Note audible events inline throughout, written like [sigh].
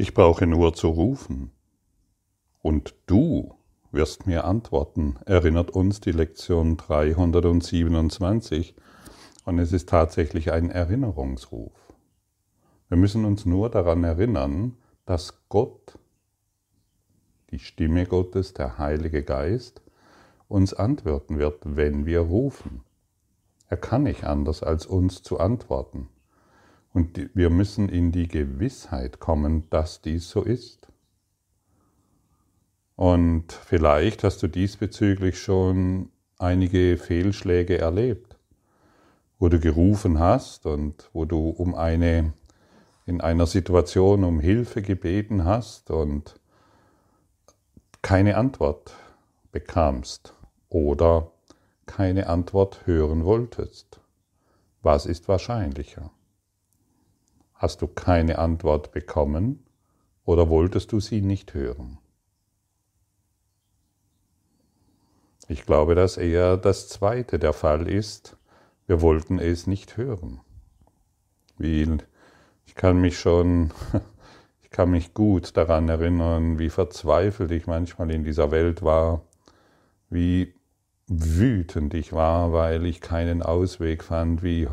Ich brauche nur zu rufen. Und du wirst mir antworten, erinnert uns die Lektion 327. Und es ist tatsächlich ein Erinnerungsruf. Wir müssen uns nur daran erinnern, dass Gott, die Stimme Gottes, der Heilige Geist, uns antworten wird, wenn wir rufen. Er kann nicht anders, als uns zu antworten. Und wir müssen in die Gewissheit kommen, dass dies so ist. Und vielleicht hast du diesbezüglich schon einige Fehlschläge erlebt, wo du gerufen hast und wo du um eine in einer Situation um Hilfe gebeten hast und keine Antwort bekamst oder keine Antwort hören wolltest. Was ist wahrscheinlicher? Hast du keine Antwort bekommen oder wolltest du sie nicht hören? Ich glaube, dass eher das zweite der Fall ist. Wir wollten es nicht hören. Wie, ich kann mich schon, [laughs] ich kann mich gut daran erinnern, wie verzweifelt ich manchmal in dieser Welt war, wie wütend ich war, weil ich keinen Ausweg fand, wie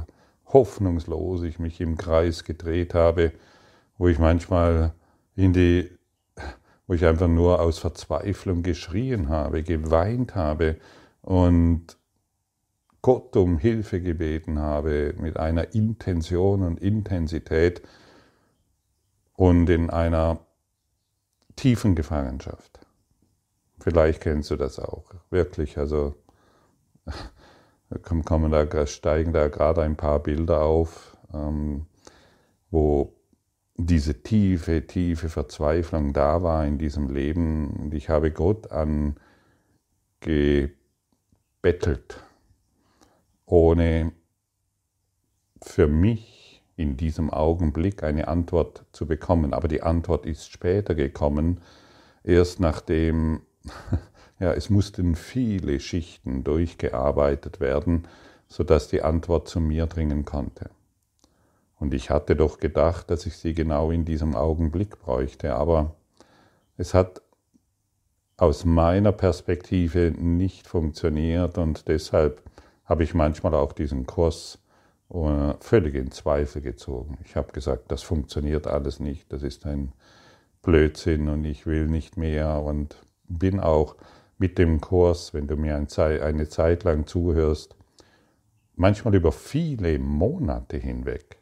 hoffnungslos ich mich im Kreis gedreht habe, wo ich manchmal in die, wo ich einfach nur aus Verzweiflung geschrien habe, geweint habe und Gott um Hilfe gebeten habe mit einer Intention und Intensität und in einer tiefen Gefangenschaft. Vielleicht kennst du das auch, wirklich, also kommen da, steigen da gerade ein paar Bilder auf, ähm, wo diese tiefe, tiefe Verzweiflung da war in diesem Leben. Und ich habe Gott angebettelt, ohne für mich in diesem Augenblick eine Antwort zu bekommen. Aber die Antwort ist später gekommen, erst nachdem [laughs] ja, es mussten viele Schichten durchgearbeitet werden, sodass die Antwort zu mir dringen konnte. Und ich hatte doch gedacht, dass ich sie genau in diesem Augenblick bräuchte, aber es hat aus meiner Perspektive nicht funktioniert und deshalb habe ich manchmal auch diesen Kurs äh, völlig in Zweifel gezogen. Ich habe gesagt, das funktioniert alles nicht, das ist ein Blödsinn und ich will nicht mehr und bin auch mit dem Kurs, wenn du mir eine Zeit lang zuhörst, manchmal über viele Monate hinweg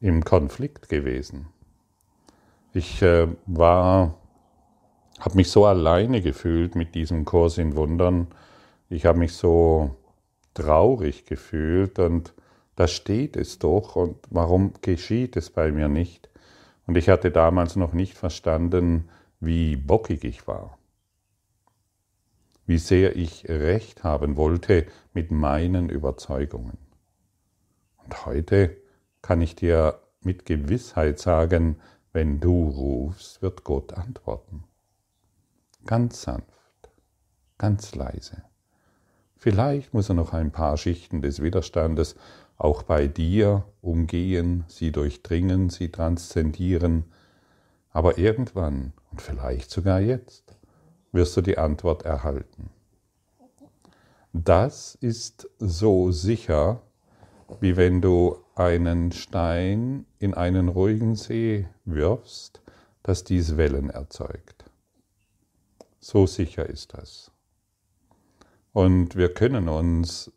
im Konflikt gewesen. Ich äh, war, habe mich so alleine gefühlt mit diesem Kurs in Wundern. Ich habe mich so traurig gefühlt und da steht es doch und warum geschieht es bei mir nicht? Und ich hatte damals noch nicht verstanden, wie bockig ich war wie sehr ich recht haben wollte mit meinen Überzeugungen. Und heute kann ich dir mit Gewissheit sagen, wenn du rufst, wird Gott antworten. Ganz sanft, ganz leise. Vielleicht muss er noch ein paar Schichten des Widerstandes auch bei dir umgehen, sie durchdringen, sie transzendieren, aber irgendwann und vielleicht sogar jetzt wirst du die Antwort erhalten. Das ist so sicher, wie wenn du einen Stein in einen ruhigen See wirfst, dass dies Wellen erzeugt. So sicher ist das. Und wir können uns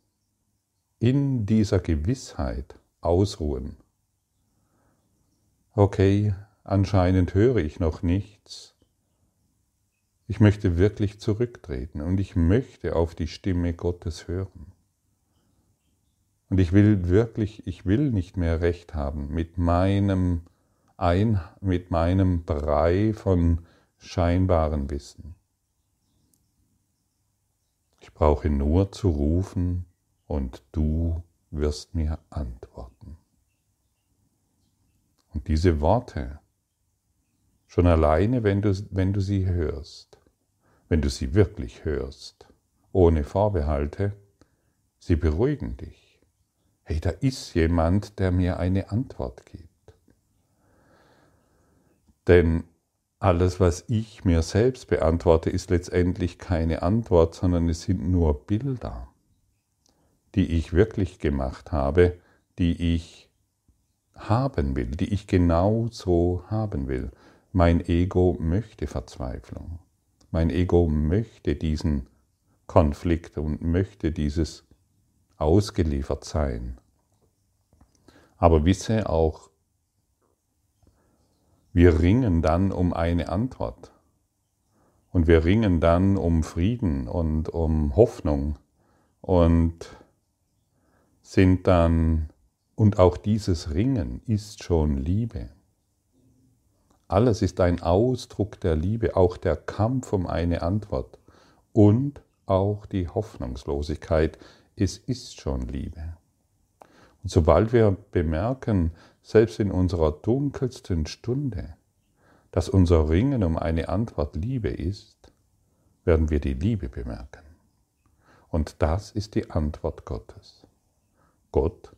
in dieser Gewissheit ausruhen. Okay, anscheinend höre ich noch nichts, ich möchte wirklich zurücktreten und ich möchte auf die Stimme Gottes hören. Und ich will wirklich, ich will nicht mehr recht haben mit meinem ein, mit meinem Brei von scheinbarem Wissen. Ich brauche nur zu rufen und du wirst mir antworten. Und diese Worte, schon alleine, wenn du, wenn du sie hörst, wenn du sie wirklich hörst, ohne Vorbehalte, sie beruhigen dich. Hey, da ist jemand, der mir eine Antwort gibt. Denn alles, was ich mir selbst beantworte, ist letztendlich keine Antwort, sondern es sind nur Bilder, die ich wirklich gemacht habe, die ich haben will, die ich genau so haben will. Mein Ego möchte Verzweiflung. Mein Ego möchte diesen Konflikt und möchte dieses ausgeliefert sein. Aber wisse auch, wir ringen dann um eine Antwort. Und wir ringen dann um Frieden und um Hoffnung und sind dann, und auch dieses Ringen ist schon Liebe. Alles ist ein Ausdruck der Liebe, auch der Kampf um eine Antwort und auch die Hoffnungslosigkeit. Es ist schon Liebe. Und sobald wir bemerken, selbst in unserer dunkelsten Stunde, dass unser Ringen um eine Antwort Liebe ist, werden wir die Liebe bemerken. Und das ist die Antwort Gottes. Gott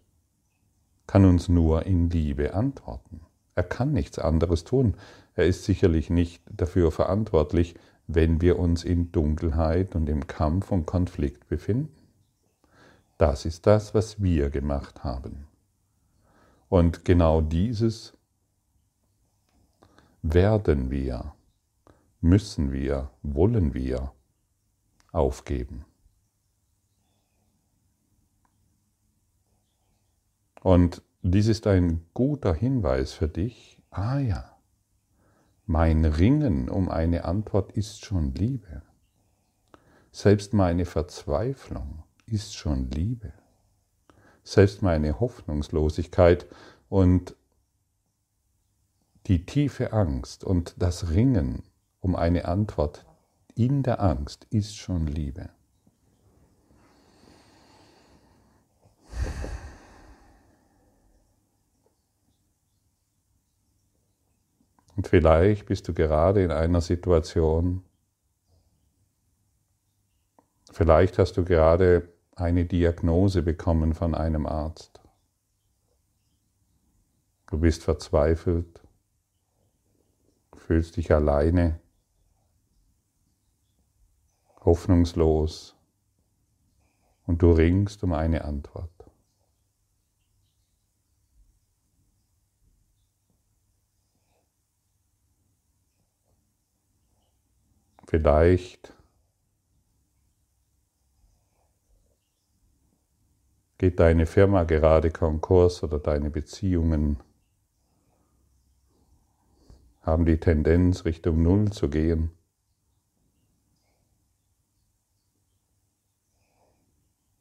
kann uns nur in Liebe antworten. Er kann nichts anderes tun. Er ist sicherlich nicht dafür verantwortlich, wenn wir uns in Dunkelheit und im Kampf und Konflikt befinden. Das ist das, was wir gemacht haben. Und genau dieses werden wir, müssen wir, wollen wir aufgeben. Und dies ist ein guter Hinweis für dich. Ah ja, mein Ringen um eine Antwort ist schon Liebe. Selbst meine Verzweiflung ist schon Liebe. Selbst meine Hoffnungslosigkeit und die tiefe Angst und das Ringen um eine Antwort in der Angst ist schon Liebe. Und vielleicht bist du gerade in einer Situation, vielleicht hast du gerade eine Diagnose bekommen von einem Arzt. Du bist verzweifelt, fühlst dich alleine, hoffnungslos und du ringst um eine Antwort. Vielleicht geht deine Firma gerade Konkurs oder deine Beziehungen haben die Tendenz, Richtung Null zu gehen.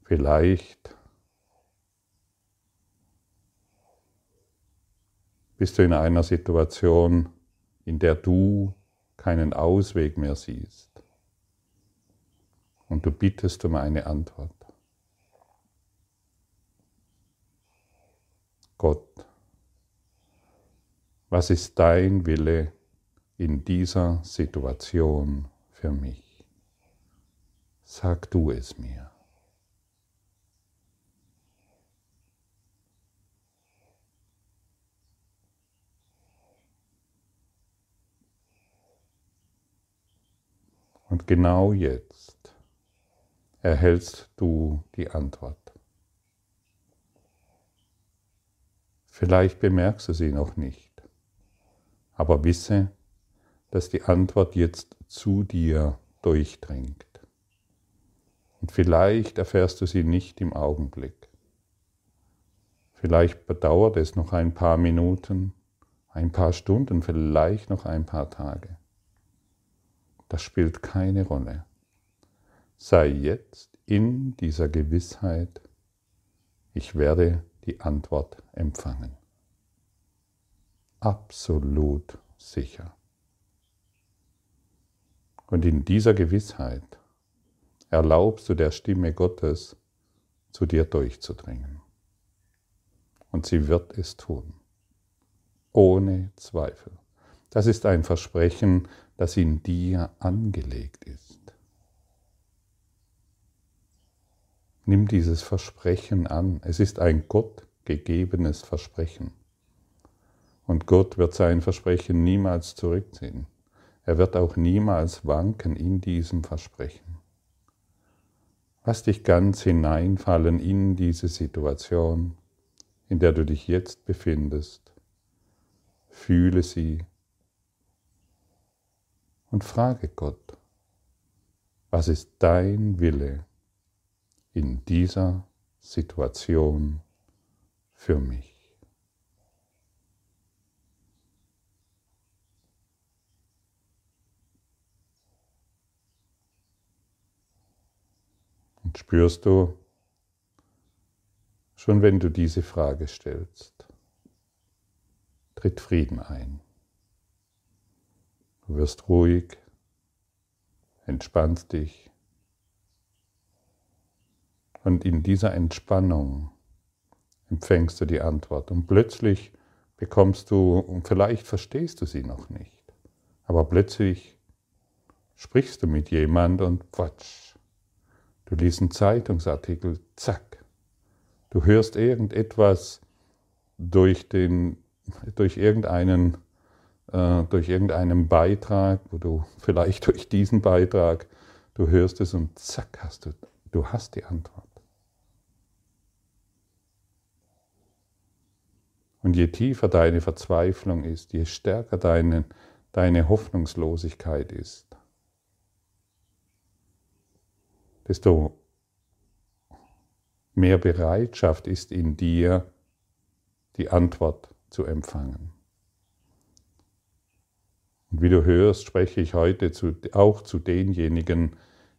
Vielleicht bist du in einer Situation, in der du keinen Ausweg mehr siehst. Und du bittest um eine Antwort. Gott, was ist dein Wille in dieser Situation für mich? Sag du es mir. Und genau jetzt erhältst du die Antwort. Vielleicht bemerkst du sie noch nicht, aber wisse, dass die Antwort jetzt zu dir durchdringt. Und vielleicht erfährst du sie nicht im Augenblick. Vielleicht bedauert es noch ein paar Minuten, ein paar Stunden, vielleicht noch ein paar Tage. Das spielt keine Rolle. Sei jetzt in dieser Gewissheit, ich werde die Antwort empfangen. Absolut sicher. Und in dieser Gewissheit erlaubst du der Stimme Gottes, zu dir durchzudringen. Und sie wird es tun. Ohne Zweifel. Das ist ein Versprechen, das in dir angelegt ist. Nimm dieses Versprechen an. Es ist ein Gott gegebenes Versprechen. Und Gott wird sein Versprechen niemals zurückziehen. Er wird auch niemals wanken in diesem Versprechen. Lass dich ganz hineinfallen in diese Situation, in der du dich jetzt befindest. Fühle sie und frage Gott, was ist dein Wille in dieser Situation für mich? Und spürst du, schon wenn du diese Frage stellst, tritt Frieden ein. Du wirst ruhig, entspannst dich. Und in dieser Entspannung empfängst du die Antwort. Und plötzlich bekommst du, und vielleicht verstehst du sie noch nicht, aber plötzlich sprichst du mit jemand und quatsch, Du liest einen Zeitungsartikel, zack. Du hörst irgendetwas durch, den, durch, irgendeinen, durch irgendeinen Beitrag, wo du vielleicht [laughs] durch diesen Beitrag, du hörst es und zack hast du, du hast die Antwort. Und je tiefer deine Verzweiflung ist, je stärker deine, deine Hoffnungslosigkeit ist, desto mehr Bereitschaft ist in dir, die Antwort zu empfangen. Und wie du hörst, spreche ich heute zu, auch zu denjenigen,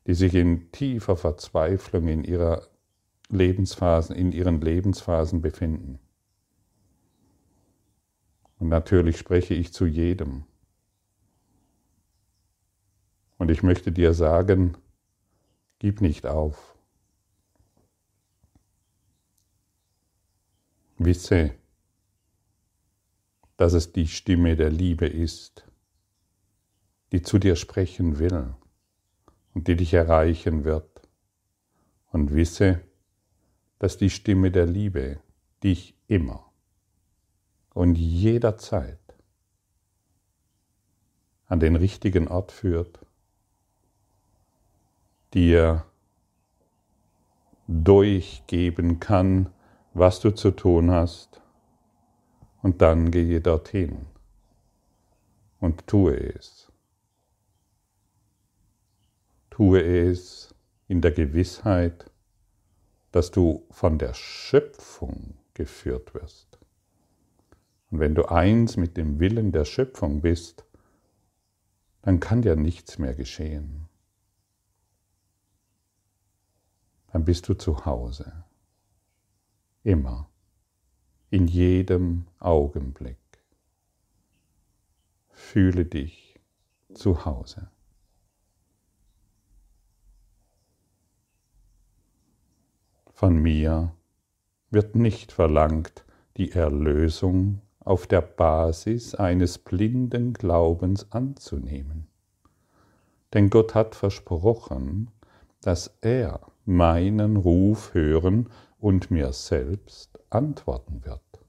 die sich in tiefer Verzweiflung in ihrer Lebensphasen, in ihren Lebensphasen befinden. Und natürlich spreche ich zu jedem. Und ich möchte dir sagen, Gib nicht auf. Wisse, dass es die Stimme der Liebe ist, die zu dir sprechen will und die dich erreichen wird. Und wisse, dass die Stimme der Liebe dich immer und jederzeit an den richtigen Ort führt dir durchgeben kann, was du zu tun hast. Und dann gehe dorthin und tue es. Tue es in der Gewissheit, dass du von der Schöpfung geführt wirst. Und wenn du eins mit dem Willen der Schöpfung bist, dann kann dir nichts mehr geschehen. dann bist du zu Hause. Immer. In jedem Augenblick. Fühle dich zu Hause. Von mir wird nicht verlangt, die Erlösung auf der Basis eines blinden Glaubens anzunehmen. Denn Gott hat versprochen, dass er meinen Ruf hören und mir selbst antworten wird.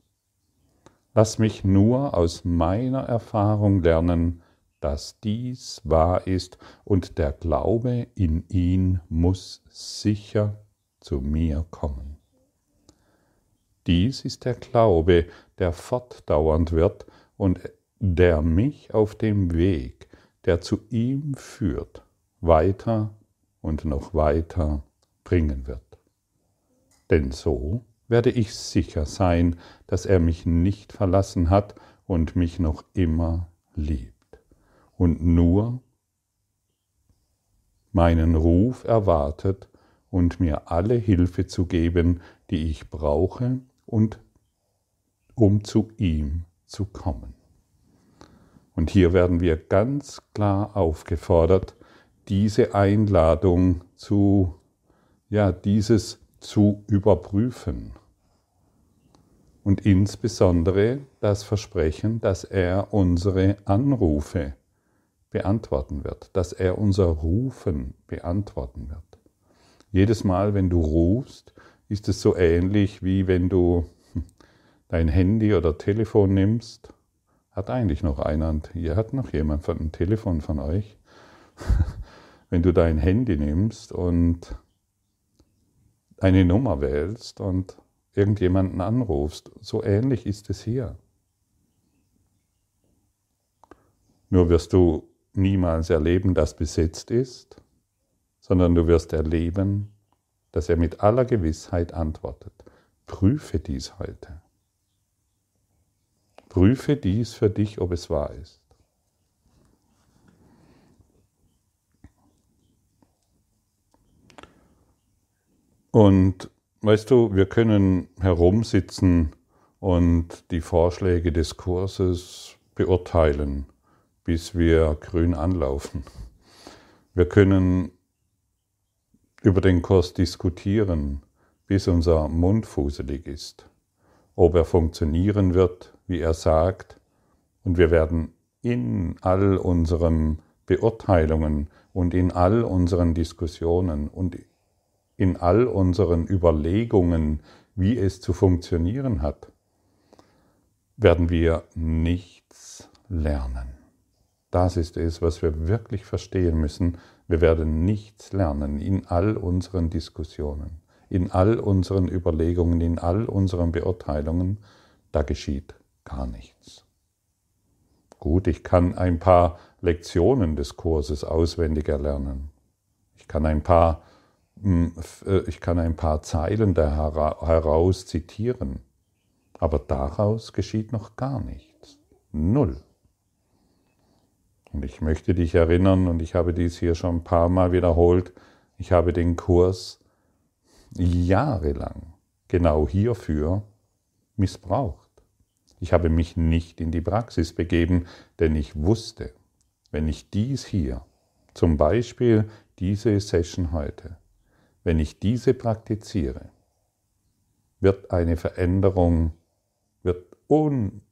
Lass mich nur aus meiner Erfahrung lernen, dass dies wahr ist und der Glaube in ihn muss sicher zu mir kommen. Dies ist der Glaube, der fortdauernd wird und der mich auf dem Weg, der zu ihm führt, weiter und noch weiter bringen wird. Denn so werde ich sicher sein, dass er mich nicht verlassen hat und mich noch immer liebt und nur meinen Ruf erwartet und mir alle Hilfe zu geben, die ich brauche und um zu ihm zu kommen. Und hier werden wir ganz klar aufgefordert, diese Einladung zu ja, dieses zu überprüfen. Und insbesondere das Versprechen, dass er unsere Anrufe beantworten wird, dass er unser Rufen beantworten wird. Jedes Mal, wenn du rufst, ist es so ähnlich wie wenn du dein Handy oder Telefon nimmst Hat eigentlich noch einer, hier hat noch jemand von ein Telefon von euch? [laughs] Wenn du dein Handy nimmst und eine Nummer wählst und irgendjemanden anrufst, so ähnlich ist es hier. Nur wirst du niemals erleben, dass besetzt ist, sondern du wirst erleben, dass er mit aller Gewissheit antwortet. Prüfe dies heute. Prüfe dies für dich, ob es wahr ist. Und weißt du, wir können herumsitzen und die Vorschläge des Kurses beurteilen, bis wir grün anlaufen. Wir können über den Kurs diskutieren, bis unser Mund fuselig ist, ob er funktionieren wird, wie er sagt, und wir werden in all unseren Beurteilungen und in all unseren Diskussionen und in all unseren Überlegungen, wie es zu funktionieren hat, werden wir nichts lernen. Das ist es, was wir wirklich verstehen müssen. Wir werden nichts lernen in all unseren Diskussionen, in all unseren Überlegungen, in all unseren Beurteilungen. Da geschieht gar nichts. Gut, ich kann ein paar Lektionen des Kurses auswendig erlernen. Ich kann ein paar hm, äh, ich kann ein paar Zeilen da heraus zitieren, aber daraus geschieht noch gar nichts. Null. Und ich möchte dich erinnern, und ich habe dies hier schon ein paar Mal wiederholt, ich habe den Kurs jahrelang genau hierfür missbraucht. Ich habe mich nicht in die Praxis begeben, denn ich wusste, wenn ich dies hier, zum Beispiel diese Session heute, wenn ich diese praktiziere, wird eine Veränderung, wird, un,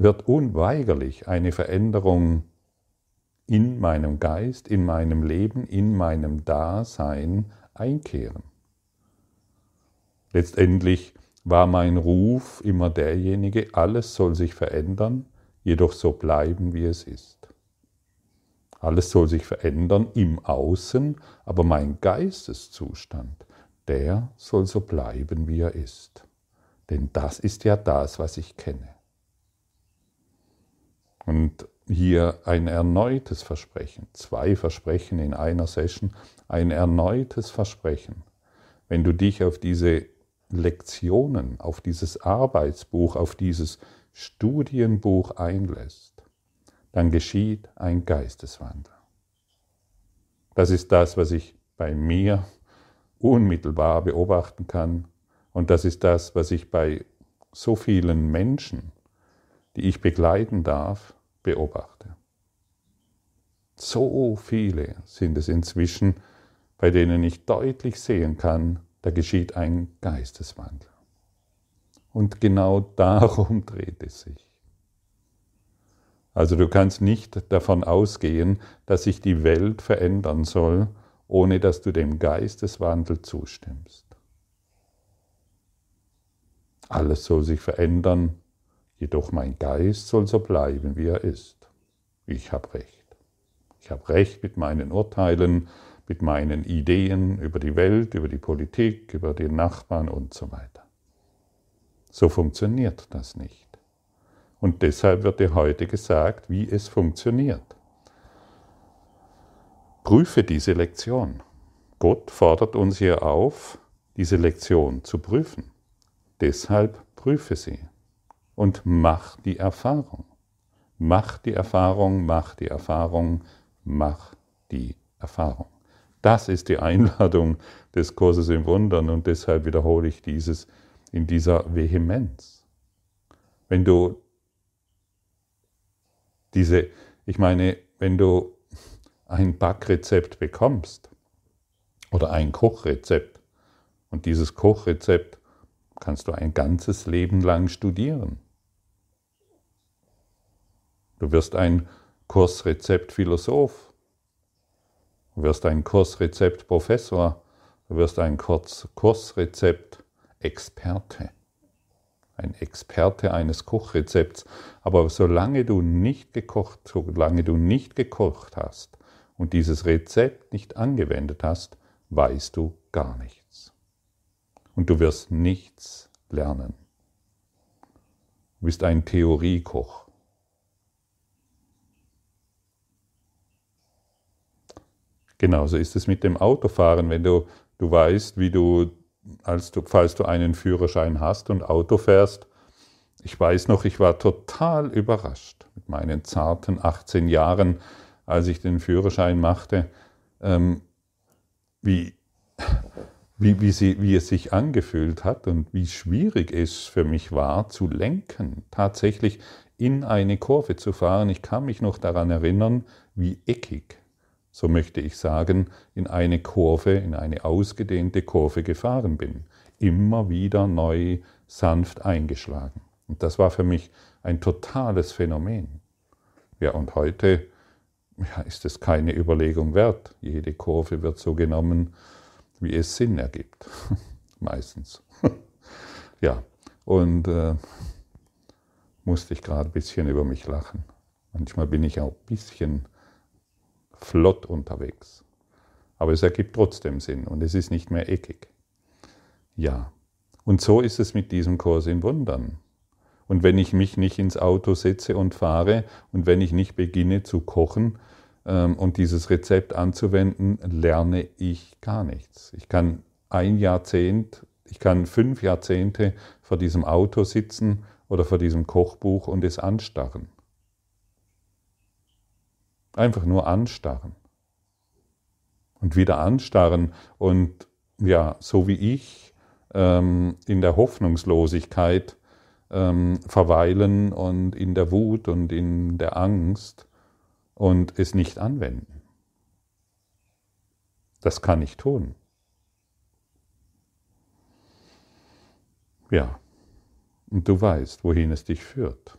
wird unweigerlich eine Veränderung in meinem Geist, in meinem Leben, in meinem Dasein einkehren. Letztendlich war mein Ruf immer derjenige, alles soll sich verändern, jedoch so bleiben, wie es ist. Alles soll sich verändern im Außen, aber mein Geisteszustand, der soll so bleiben, wie er ist. Denn das ist ja das, was ich kenne. Und hier ein erneutes Versprechen, zwei Versprechen in einer Session, ein erneutes Versprechen. Wenn du dich auf diese Lektionen, auf dieses Arbeitsbuch, auf dieses Studienbuch einlässt, dann geschieht ein Geisteswandel. Das ist das, was ich bei mir unmittelbar beobachten kann und das ist das, was ich bei so vielen Menschen, die ich begleiten darf, beobachte. So viele sind es inzwischen, bei denen ich deutlich sehen kann, da geschieht ein Geisteswandel. Und genau darum [laughs] dreht es sich. Also du kannst nicht davon ausgehen, dass sich die Welt verändern soll, ohne dass du dem Geisteswandel zustimmst. Alles soll sich verändern, jedoch mein Geist soll so bleiben, wie er ist. Ich habe recht. Ich habe recht mit meinen Urteilen, mit meinen Ideen über die Welt, über die Politik, über die Nachbarn und so weiter. So funktioniert das nicht. Und deshalb wird dir heute gesagt, wie es funktioniert. Prüfe diese Lektion. Gott fordert uns hier auf, diese Lektion zu prüfen. Deshalb prüfe sie und mach die Erfahrung. Mach die Erfahrung, mach die Erfahrung, mach die Erfahrung. Das ist die Einladung des Kurses im Wundern und deshalb wiederhole ich dieses in dieser Vehemenz. Wenn du diese, ich meine, wenn du ein Backrezept bekommst oder ein Kochrezept und dieses Kochrezept kannst du ein ganzes Leben lang studieren. Du wirst ein Kursrezept Philosoph, du wirst ein Kursrezept Professor, du wirst ein Kursrezept Experte, ein Experte eines Kochrezepts, aber solange du nicht gekocht, solange du nicht gekocht hast und dieses Rezept nicht angewendet hast, weißt du gar nichts. Und du wirst nichts lernen. Du bist ein Theoriekoch. Genauso ist es mit dem Autofahren, wenn du, du weißt, wie du, als du, falls du einen Führerschein hast und Auto fährst. Ich weiß noch, ich war total überrascht mit meinen zarten 18 Jahren, als ich den Führerschein machte, ähm, wie, wie, wie, sie, wie es sich angefühlt hat und wie schwierig es für mich war, zu lenken, tatsächlich in eine Kurve zu fahren. Ich kann mich noch daran erinnern, wie eckig so möchte ich sagen, in eine Kurve, in eine ausgedehnte Kurve gefahren bin. Immer wieder neu sanft eingeschlagen. Und das war für mich ein totales Phänomen. Ja, und heute ja, ist es keine Überlegung wert. Jede Kurve wird so genommen, wie es Sinn ergibt. [laughs] Meistens. [laughs] ja, und äh, musste ich gerade ein bisschen über mich lachen. Manchmal bin ich auch ein bisschen flott unterwegs. Aber es ergibt trotzdem Sinn und es ist nicht mehr eckig. Ja, und so ist es mit diesem Kurs in Wundern. Und wenn ich mich nicht ins Auto setze und fahre und wenn ich nicht beginne zu kochen ähm, und dieses Rezept anzuwenden, lerne ich gar nichts. Ich kann ein Jahrzehnt, ich kann fünf Jahrzehnte vor diesem Auto sitzen oder vor diesem Kochbuch und es anstarren. Einfach nur anstarren. Und wieder anstarren und ja, so wie ich ähm, in der Hoffnungslosigkeit ähm, verweilen und in der Wut und in der Angst und es nicht anwenden. Das kann ich tun. Ja, und du weißt, wohin es dich führt.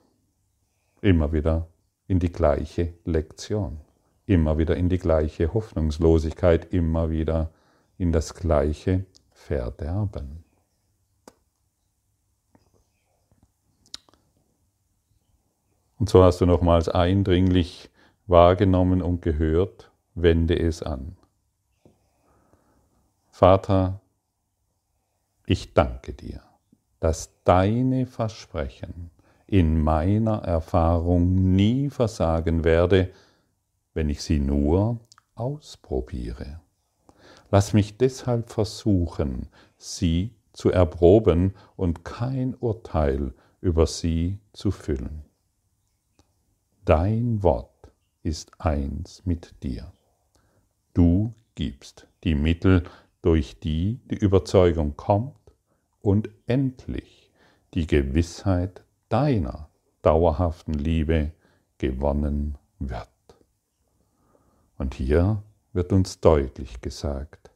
Immer wieder in die gleiche Lektion, immer wieder in die gleiche Hoffnungslosigkeit, immer wieder in das gleiche Verderben. Und so hast du nochmals eindringlich wahrgenommen und gehört, wende es an. Vater, ich danke dir, dass deine Versprechen in meiner Erfahrung nie versagen werde, wenn ich sie nur ausprobiere. Lass mich deshalb versuchen, sie zu erproben und kein Urteil über sie zu füllen. Dein Wort ist eins mit dir. Du gibst die Mittel, durch die die Überzeugung kommt und endlich die Gewissheit deiner dauerhaften Liebe gewonnen wird. Und hier wird uns deutlich gesagt,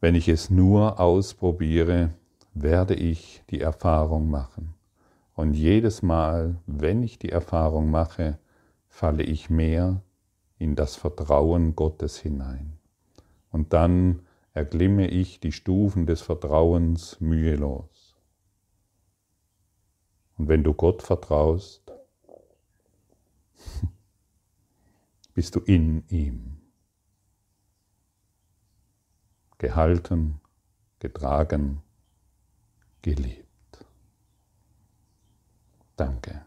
wenn ich es nur ausprobiere, werde ich die Erfahrung machen. Und jedes Mal, wenn ich die Erfahrung mache, falle ich mehr in das Vertrauen Gottes hinein. Und dann erglimme ich die Stufen des Vertrauens mühelos. Und wenn du Gott vertraust, [laughs] bist du in ihm. Gehalten, getragen, geliebt. Danke.